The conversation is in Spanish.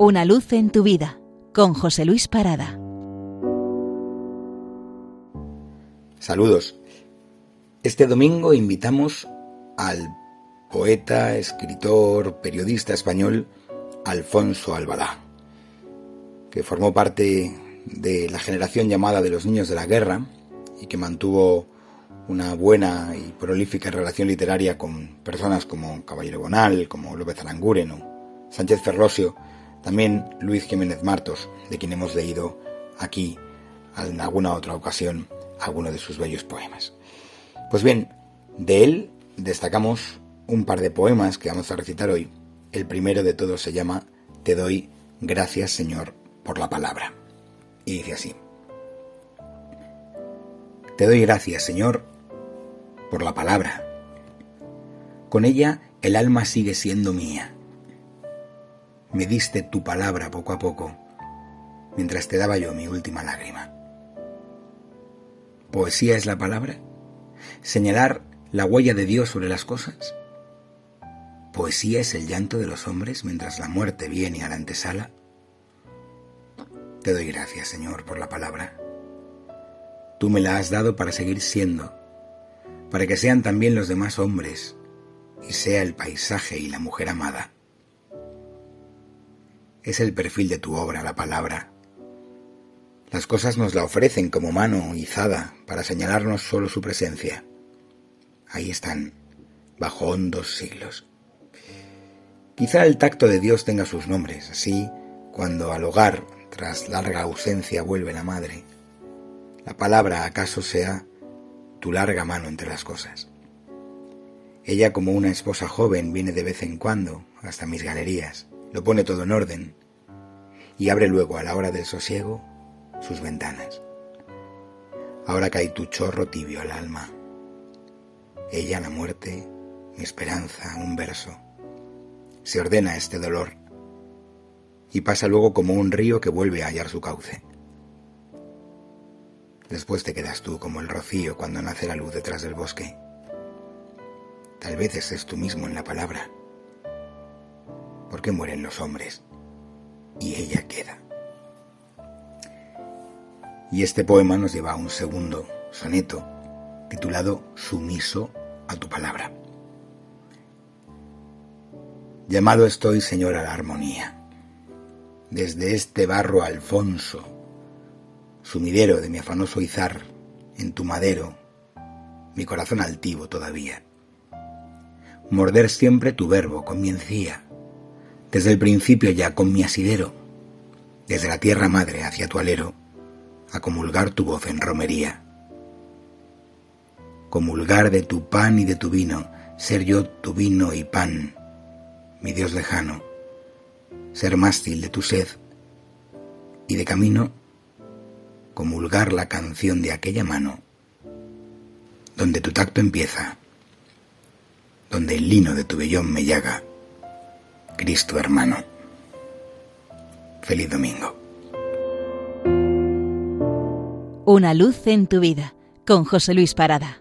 Una luz en tu vida con José Luis Parada. Saludos. Este domingo invitamos al poeta, escritor, periodista español Alfonso Albalá, que formó parte de la generación llamada de los niños de la guerra y que mantuvo una buena y prolífica relación literaria con personas como Caballero Bonal, como López Aranguren o Sánchez Ferrosio, también Luis Jiménez Martos, de quien hemos leído aquí en alguna otra ocasión algunos de sus bellos poemas. Pues bien, de él destacamos un par de poemas que vamos a recitar hoy. El primero de todos se llama Te doy gracias Señor por la palabra. Y dice así. Te doy gracias Señor por la palabra. Con ella el alma sigue siendo mía me diste tu palabra poco a poco, mientras te daba yo mi última lágrima. ¿Poesía es la palabra? ¿Señalar la huella de Dios sobre las cosas? ¿Poesía es el llanto de los hombres mientras la muerte viene a la antesala? Te doy gracias, Señor, por la palabra. Tú me la has dado para seguir siendo, para que sean también los demás hombres, y sea el paisaje y la mujer amada es el perfil de tu obra, la palabra. Las cosas nos la ofrecen como mano izada para señalarnos solo su presencia. Ahí están, bajo hondos siglos. Quizá el tacto de Dios tenga sus nombres, así cuando al hogar, tras larga ausencia, vuelve la madre. La palabra acaso sea tu larga mano entre las cosas. Ella como una esposa joven viene de vez en cuando hasta mis galerías, lo pone todo en orden y abre luego a la hora del sosiego sus ventanas. Ahora cae tu chorro tibio al alma. Ella la muerte, mi esperanza, un verso. Se ordena este dolor y pasa luego como un río que vuelve a hallar su cauce. Después te quedas tú como el rocío cuando nace la luz detrás del bosque. Tal vez estés tú mismo en la palabra. ¿Por qué mueren los hombres? y ella queda. Y este poema nos lleva a un segundo soneto titulado Sumiso a tu palabra. Llamado estoy, Señor, a la armonía. Desde este barro Alfonso, sumidero de mi afanoso izar, en tu madero, mi corazón altivo todavía. Morder siempre tu verbo con mi encía, desde el principio ya con mi asidero, desde la tierra madre hacia tu alero, a comulgar tu voz en romería. Comulgar de tu pan y de tu vino, ser yo tu vino y pan, mi Dios lejano, ser mástil de tu sed, y de camino comulgar la canción de aquella mano, donde tu tacto empieza, donde el lino de tu vellón me llaga Cristo hermano. Feliz domingo. Una luz en tu vida con José Luis Parada.